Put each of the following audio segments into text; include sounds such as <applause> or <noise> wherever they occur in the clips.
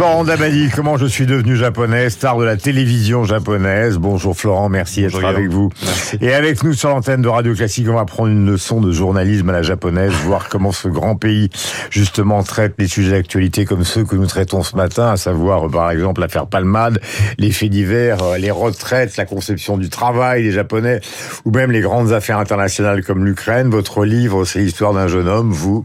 Florent Dabadi, comment je suis devenu japonais, star de la télévision japonaise. Bonjour Florent, merci d'être avec vous. Et avec nous sur l'antenne de Radio Classique, on va prendre une leçon de journalisme à la japonaise, <laughs> voir comment ce grand pays justement traite les sujets d'actualité comme ceux que nous traitons ce matin, à savoir par exemple l'affaire Palmade, les faits divers, les retraites, la conception du travail des Japonais, ou même les grandes affaires internationales comme l'Ukraine. Votre livre, c'est l'histoire d'un jeune homme, vous,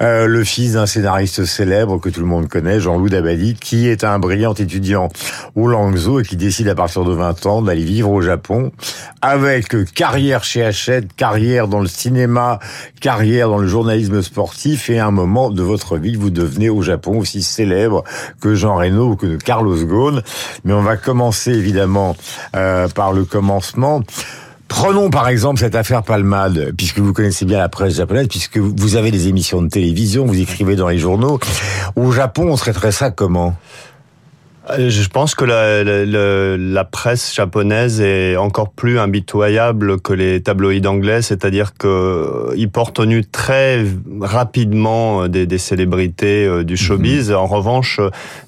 euh, le fils d'un scénariste célèbre que tout le monde connaît, Jean-Loup Dabadi qui est un brillant étudiant au Langzhou et qui décide à partir de 20 ans d'aller vivre au Japon avec carrière chez Hachette, carrière dans le cinéma, carrière dans le journalisme sportif et à un moment de votre vie, vous devenez au Japon aussi célèbre que Jean Reno ou que Carlos Ghosn. Mais on va commencer évidemment euh, par le commencement. Prenons par exemple cette affaire Palmade, puisque vous connaissez bien la presse japonaise, puisque vous avez des émissions de télévision, vous écrivez dans les journaux. Au Japon, on traiterait ça comment? Je pense que la, la, la, presse japonaise est encore plus impitoyable que les tabloïds anglais, c'est-à-dire qu'ils euh, portent au nu très rapidement euh, des, des célébrités du showbiz. Mhm. En revanche,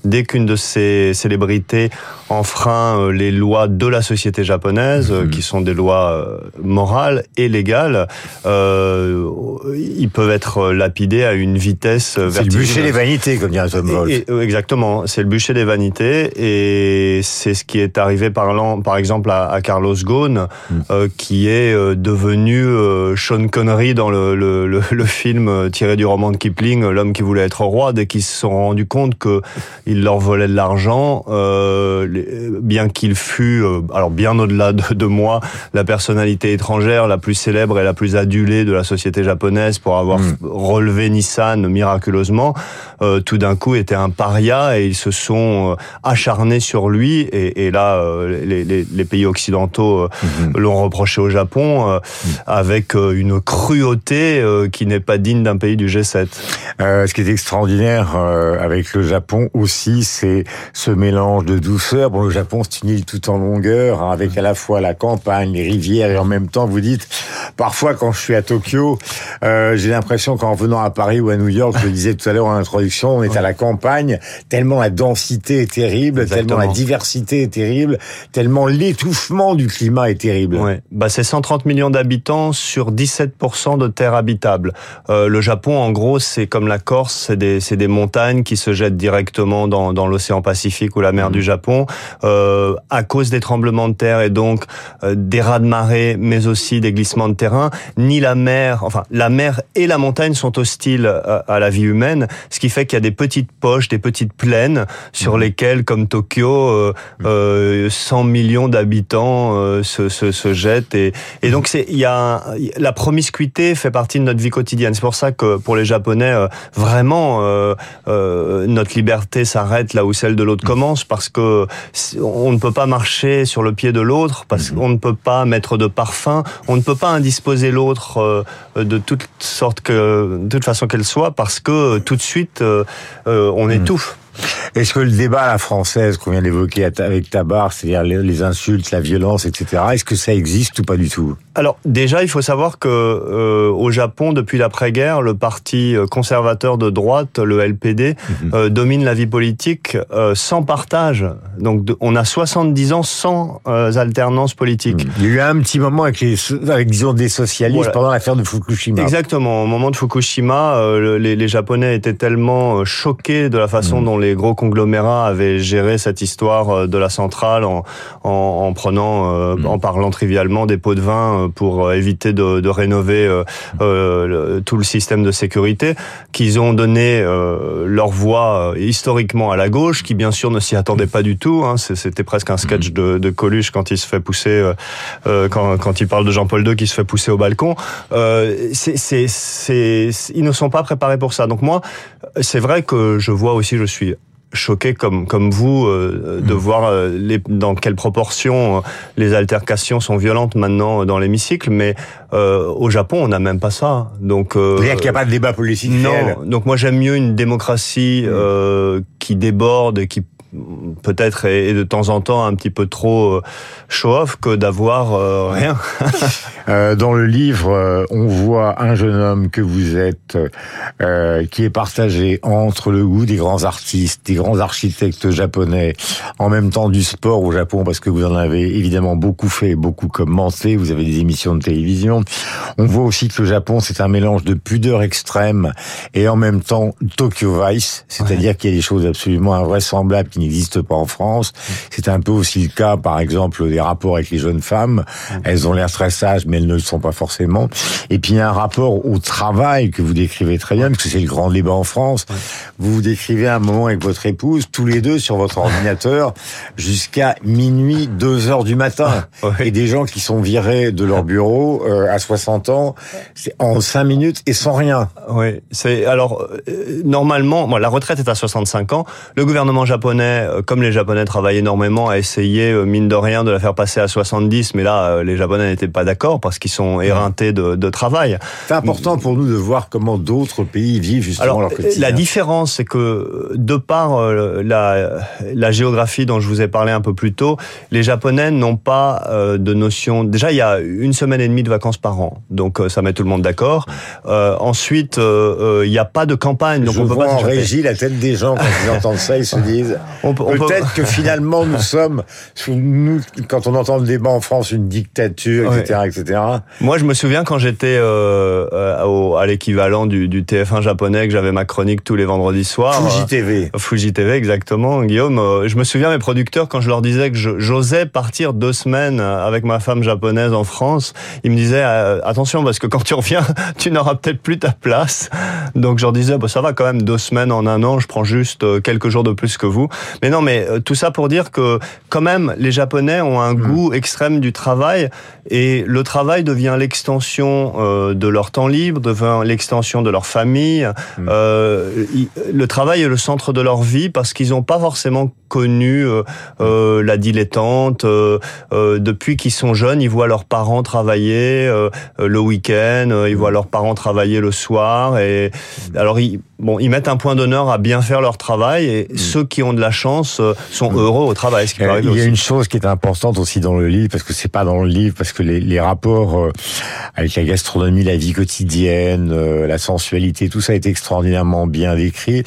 dès qu'une de ces célébrités enfreint les lois de la société japonaise, mhm. qui sont des lois morales et légales, euh, ils peuvent être lapidés à une vitesse vertigineuse. C'est le bûcher des vanités, comme dirait Tom. Exactement, c'est le bûcher des vanités et c'est ce qui est arrivé par, par exemple à, Carlos Ghosn, mm. euh, qui est euh, devenu euh, Sean Connery dans le, le, le, film tiré du roman de Kipling, L'homme qui voulait être roi, dès qu'ils se sont rendus compte que il leur volait de l'argent, bien qu'il fût, alors bien au-delà de, de, moi, la personnalité étrangère la plus célèbre et la plus adulée de la société japonaise pour avoir mm. relevé Nissan miraculeusement, tout d'un coup était un paria et ils se sont acharné sur lui. Et, et là, euh, les, les, les, pays occidentaux euh, mhm. l'ont reproché au Japon euh, mhm. avec une cruauté qui n'est pas digne d'un pays du G7. ce qui est extraordinaire avec le Japon aussi, c'est ce mélange de douceur. Bon, le Japon, c'est une île tout en longueur, hein, avec à la fois la campagne, les rivières, et en même temps, vous dites, parfois quand je suis à Tokyo, j'ai l'impression qu'en venant à Paris ou à New York, je le disais tout à l'heure en introduction, on est à la campagne, tellement la densité est terrible, tellement la diversité est terrible, tellement l'étouffement du climat est terrible. Ouais. Bah, c'est 130 millions d'habitants sur 17% de terres habitables. Euh, le Japon, en gros, c'est comme la Corse, c'est des, des, montagnes qui se jettent directement dans, dans l'océan Pacifique ou la mer mmh. du Japon. Euh, à cause des tremblements de terre et donc euh, des raz de marée, mais aussi des glissements de terrain, ni la mer, enfin la mer et la montagne sont hostiles à, à la vie humaine, ce qui fait qu'il y a des petites poches, des petites plaines sur mmh. lesquelles, comme Tokyo, euh, euh, 100 millions d'habitants euh, se, se, se, jettent et, et donc c'est il y a la promiscuité fait partie de notre vie quotidienne. C'est pour ça que pour les Japonais euh, vraiment notre liberté s'arrête là où celle de l'autre commence parce que on ne peut pas marcher sur le pied de l'autre parce qu'on ne peut pas mettre de parfum, on ne peut pas indisposer l'autre de toute sorte que de toute façon qu'elle soit parce que tout de suite on étouffe. Est-ce que le débat à la française qu'on vient d'évoquer avec Tabar, c'est-à-dire les insultes, la violence, etc., est-ce que ça existe ou pas du tout? Alors déjà, il faut savoir que euh, au Japon, depuis l'après-guerre, le parti euh, conservateur de droite, le LPD, mhm. euh, domine la vie politique euh, sans partage. Donc on a 70 ans sans alternance politique. Il y a eu un petit moment avec, les, avec disons des socialistes pendant l'affaire de Fukushima. Exactement. Au moment de Fukushima, les, les, Japonais étaient tellement choqués de la façon mhm. dont les gros conglomérats avaient géré cette histoire euh, de la centrale en, en, en prenant, euh, mm. en parlant trivialement des pots de vin euh, pour éviter de, de rénover tout le système de sécurité, qu'ils ont donné leur voix historiquement à la gauche, qui bien sûr ne s'y attendait pas du tout. Hein, C'était presque un sketch mm. de, de, Coluche quand il se fait pousser, euh, quand, quand il parle de Jean-Paul II qui se fait pousser au balcon. Euh, ils ne sont pas préparés pour ça. Donc moi, c'est vrai que je vois aussi, je suis choqué comme comme vous euh, de mm. voir euh, les, dans quelle proportion euh, les altercations sont violentes maintenant dans l'hémicycle, mais au Japon on n'a même pas ça. Donc euh, qu'il n'y a pas de débat politique. Non. Donc moi j'aime mieux une démocratie mm. qui déborde, qui peut-être et de temps en temps un petit peu trop show-off que d'avoir rien. <laughs> dans le livre, on voit un jeune homme que vous êtes qui est partagé entre le goût des grands artistes, des grands architectes japonais, en même temps du sport au Japon parce que vous en avez évidemment beaucoup fait, beaucoup commenté, vous avez des émissions de télévision. On voit aussi que le Japon c'est un mélange de pudeur extrême et en même temps Tokyo Vice, c'est-à-dire qu'il y a des choses absolument invraisemblables qui n'existent pas en France. C'est un peu aussi le cas par exemple des rapports avec les jeunes femmes. Elles ont l'air très sages mais elles ne le sont pas forcément. Et puis il y a un rapport au travail que vous décrivez très bien parce que c'est le grand débat en France. Vous vous décrivez un moment avec votre épouse tous les deux sur votre ordinateur <laughs> jusqu'à minuit, 2 heures du matin. <laughs> Et des gens qui sont virés de leur bureau euh, à 60 ans en 5 minutes et sans rien. Oui, c'est alors euh, normalement, bon, la retraite est à 65 ans. Le gouvernement japonais, euh, comme les Japonais travaillent énormément, a essayé mine de rien de la faire passer à 70, mais là les Japonais n'étaient pas d'accord parce qu'ils sont éreintés de, de travail. C'est important pour nous de voir comment d'autres pays vivent justement alors, leur quotidien. La différence, c'est que de par la, la géographie dont je vous ai parlé un peu plus tôt, les Japonais n'ont pas euh, de notion. Déjà, il y a une semaine et demie de vacances par an, donc euh, ça met tout le monde d'accord. Euh, ensuite, il n'y a pas de campagne, donc Je on peut vois pas. en régie la tête des gens quand ils entendent ça, ils se <laughs> disent peut-être que finalement nous sommes, nous quand on entend le débat en France, une dictature, etc., etc. Moi, je me souviens quand j'étais à l'équivalent du, du, TF1 japonais, que j'avais ma chronique tous les vendredis soirs. Fuji TV. Fuji TV, exactement, Guillaume. je me souviens mes producteurs quand je leur disais que j'osais partir deux semaines avec ma femme japonaise en France, ils me disaient euh, attention parce que quand tu reviens, <laughs> tu n'auras peut-être plus ta place. Donc je leur disais bah, ça va quand même deux semaines en un an, je prends juste euh, quelques jours de plus que vous. Mais non, mais euh, tout ça pour dire que quand même les Japonais ont un mmh. goût extrême du travail et le travail devient l'extension de leur temps libre, devient l'extension de leur famille. Mmh. le travail est le centre de leur vie parce qu'ils n'ont pas forcément connu euh, la dilettante. Euh, euh, depuis qu'ils sont jeunes, ils voient leurs parents travailler le week-end, ils voient leurs parents travailler le soir. Et alors, ils, bon, ils mettent un point d'honneur à bien faire leur travail. Et mm. ceux qui ont de la chance sont mm. heureux au travail. Ce qui il y a une chose qui est importante aussi dans le livre, parce que c'est pas dans le livre, parce que les, les rapports avec la gastronomie, la vie quotidienne, la sensualité, tout ça est extraordinairement bien décrit.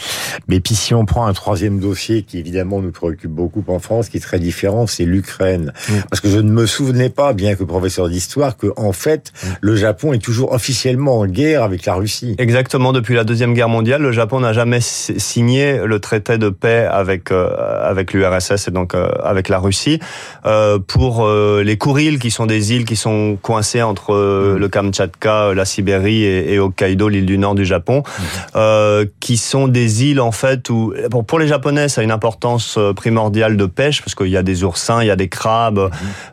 Mais puis si on prend un troisième dossier qui évidemment nous préoccupe beaucoup en France, qui est très différent, c'est l'Ukraine. Mm. Parce que je ne me souvenais pas, bien que professeur d'histoire, que en fait, mm. le Japon est toujours officiellement en guerre avec la Russie. Exactement. Depuis la deuxième guerre mondiale, le Japon n'a jamais signé le traité de paix avec euh, avec l'URSS et donc euh, avec la Russie euh, pour les Kourils, qui sont des îles qui sont coincées entre mm. le Kamtchatka, la Sibérie et, et Hokkaido, l'île du nord du Japon, qui sont des îles en fait où pour les Japonais, ça a une importance primordiale de pêche parce qu'il y a des oursins, il y a des crabes. Mhm.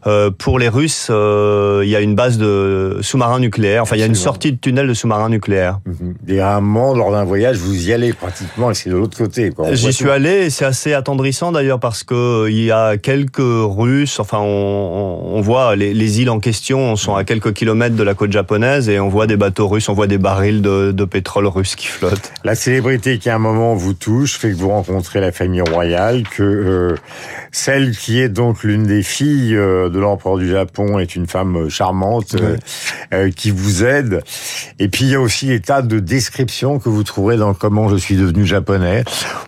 Euh, pour les Russes, euh, il y a une base de sous-marins nucléaires. Enfin, il y a une sortie de tunnel de sous-marins nucléaires. Mhm. Et à un moment, lors d'un voyage, vous y allez pratiquement et c'est de l'autre côté. J'y suis allé et c'est assez attendrissant d'ailleurs parce que euh, il y a quelques Russes. Enfin, on, on voit les, les, îles en question sont à quelques kilomètres de la côte japonaise et on voit des bateaux russes, on voit des barils de, de pétrole russe qui flottent. La célébrité qui à un moment vous touche fait que vous rencontrez la famille royale, que euh, celle qui est donc l'une des filles euh, de l'empereur du Japon est une femme euh, charmante euh, qui vous aide. Et puis il y a aussi des tas de descriptions que vous trouverez dans Comment je suis devenu japonais,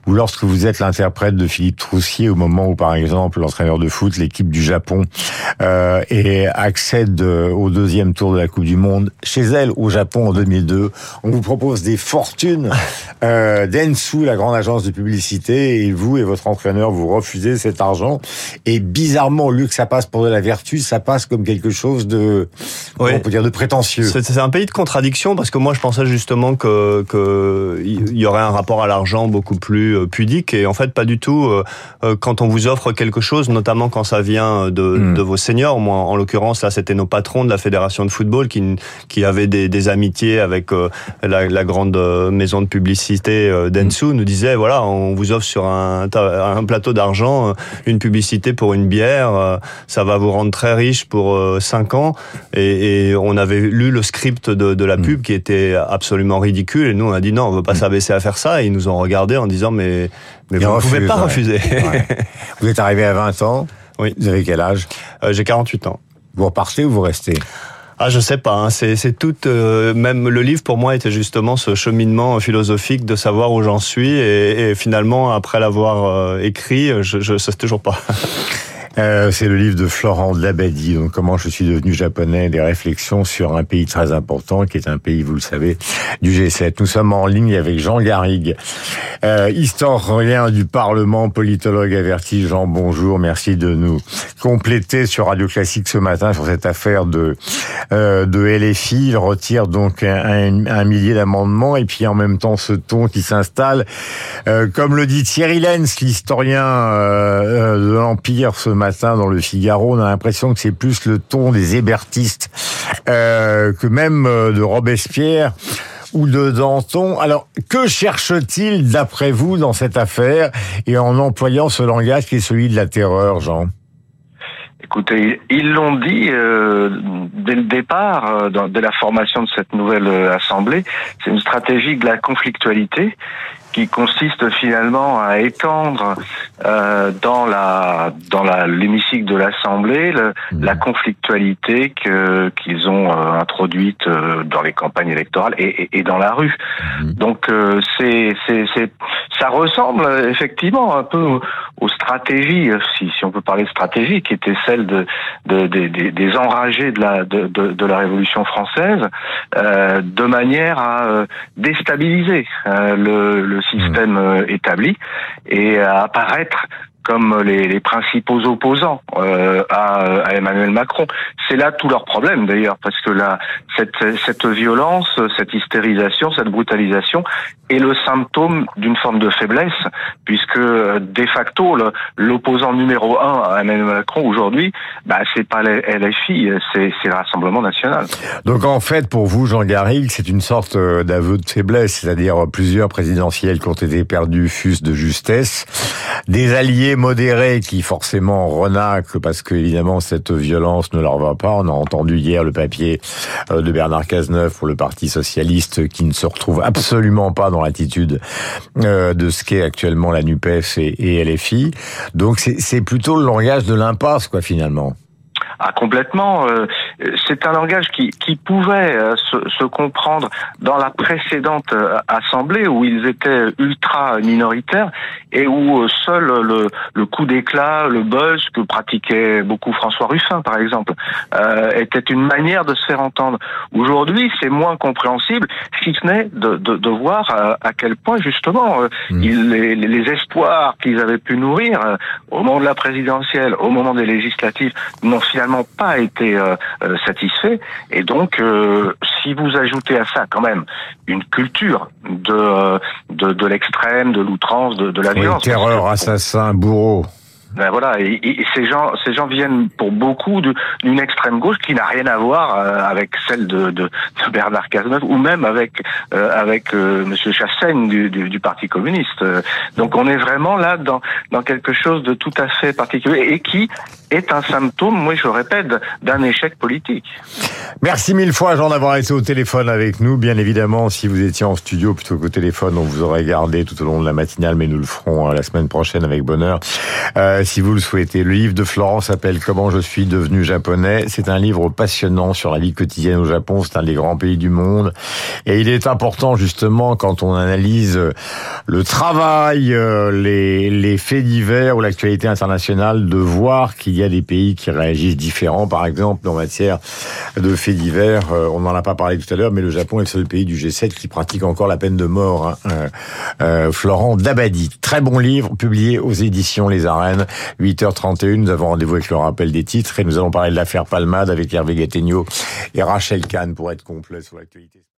ou lorsque vous êtes l'interprète de Philippe Troussier au moment où par exemple l'entraîneur de foot, l'équipe du Japon, et accède au deuxième tour de la Coupe du Monde chez elle au Japon en 2002. On vous propose des fortunes. Euh, Densu, la grande agence de publicité, et vous et votre entraîneur vous refusez cet argent. Et bizarrement, au lieu que ça passe pour de la vertu, ça passe comme quelque chose de, on peut dire, de prétentieux. C'est un pays de contradiction parce que moi, je pensais justement que il y aurait un rapport à l'argent beaucoup plus euh, pudique et en fait pas du tout. Euh, euh, quand on vous offre quelque chose, notamment quand ça vient de, hmm. de vos seniors, moi en l'occurrence là, c'était nos patrons de la fédération de football qui qui avaient des, des amitiés avec la, la, grande maison de publicité Densu, nous disaient voilà, on vous offre sur un, un un plateau d'argent, une publicité pour une bière, ça va vous rendre très riche pour 5 ans. Et, on avait lu le script de, la pub mm. qui était absolument ridicule. Et nous, on a dit non, on veut pas mm. s'abaisser à faire ça. Et ils nous ont regardé en disant mais, mais vous ne pouvez pas refuser. <laughs> Vous êtes arrivé à 20 ans. Oui. Vous avez quel âge? J'ai 48 ans. Vous repartez ou vous restez? Ah, je sais pas. Hein. C'est tout. Euh, même le livre pour moi était justement ce cheminement philosophique de savoir où j'en suis et, et, finalement après l'avoir euh, écrit, je, je sais toujours pas. <laughs> Euh, c'est le livre de Florent Labadie, donc comment je suis devenu japonais, des réflexions sur un pays très important qui est un pays, vous le savez, du G7. Nous sommes en ligne avec Jean Garrigue, euh, historien du Parlement, politologue averti. Jean, bonjour, merci de nous compléter sur Radio Classique ce matin sur cette affaire de euh, de LFI. Il retire donc un, un millier d'amendements et puis en même temps ce ton qui s'installe. Euh, comme le dit Thierry Lenz, l'historien euh, de l'Empire ce matin, matin dans le Figaro, on a l'impression que c'est plus le ton des hébertistes euh, que même euh, de Robespierre ou de Danton. Alors, que cherche-t-il, d'après vous, dans cette affaire, et en employant ce langage qui est celui de la terreur, Jean? Écoutez, ils l'ont dit euh, dès le départ, de la formation de cette nouvelle assemblée, c'est une stratégie de la conflictualité qui consiste finalement à étendre euh, dans la dans la l'hémicycle de l'Assemblée mmh. la conflictualité que qu'ils ont euh, introduite euh, dans les campagnes électorales et, et, dans la rue. Mmh. Donc euh, c'est c'est c'est ça ressemble effectivement un peu aux, stratégies, si si on peut parler de stratégie, qui étaient celles de, de, des enragés de la de, de, de la Révolution française, de manière à déstabiliser le, le système euh, établi. Et à apparaître comme les, les principaux opposants euh, à, à, Emmanuel Macron. C'est là tout leur problème d'ailleurs, parce que là, cette, cette violence, cette hystérisation, cette brutalisation est le symptôme d'une forme de faiblesse, puisque de facto l'opposant numéro un à Emmanuel Macron aujourd'hui, bah, c'est pas LFI, c'est le Rassemblement national. Donc en fait, pour vous, Jean Garrigue, c'est une sorte euh, d'aveu de faiblesse, c'est-à-dire plusieurs présidentielles qui ont été perdues fusent de justesse, des alliés modérés qui forcément renacent parce que évidemment cette violence ne leur va pas. On a entendu hier le papier euh, de Bernard Cazeneuve pour le Parti socialiste qui ne se retrouve absolument pas dans l'attitude euh, de ce qu'est actuellement la NUPES et, et LFI. Donc c'est plutôt le langage de l'impasse quoi finalement. Ah, complètement. Euh, c'est un langage qui, qui pouvait euh, se, se, comprendre dans la précédente euh, assemblée où ils étaient ultra minoritaires et où seul le, le coup d'éclat, le buzz que pratiquait beaucoup François Ruffin, par exemple, euh, était une manière de se faire entendre. Aujourd'hui, c'est moins compréhensible, si ce n'est de, de, de, voir à, quel point justement mmh. les, les, espoirs qu'ils avaient pu nourrir au moment de la présidentielle, au moment des législatives, n'ont finalement pas été euh, euh, satisfait. Et donc, euh, si vous ajoutez à ça quand même une culture de de, de l'extrême, de l'outrance, de, de la violence, terreur, assassin, bourreau. Ben voilà, et, ces gens, ces gens viennent pour beaucoup d'une extrême gauche qui n'a rien à voir euh, avec celle de, de, de, Bernard Cazeneuve ou même avec euh, avec euh, Monsieur Chassaigne du, du, du, Parti communiste. Donc on est vraiment là dans dans quelque chose de tout à fait particulier et qui est un symptôme, moi je répète, d'un échec politique. Merci mille fois Jean d'avoir été au téléphone avec nous. Bien évidemment, si vous étiez en studio plutôt qu'au téléphone, on vous aurait gardé tout au long de la matinale, mais nous le ferons la semaine prochaine avec bonheur. Euh, si vous le souhaitez. Le livre de Florence s'appelle Comment je suis devenu japonais. C'est un livre passionnant sur la vie quotidienne au Japon. C'est un des grands pays du monde. Et il est important justement quand on analyse le travail, euh, les, les faits divers ou l'actualité internationale de voir qu'il y a des pays qui réagissent différents. Par exemple, en matière de faits divers, euh, on n'en a pas parlé tout à l'heure, mais le Japon est le seul pays du G7 qui pratique encore la peine de mort. Hein. Euh, Florent Dabadi. Très bon livre publié aux éditions Les Arènes. 8h31, nous avons rendez-vous avec le rappel des titres et nous allons parler de l'affaire Palmade avec Hervé Gattegno et Rachel Kahn pour être complet sur l'actualité.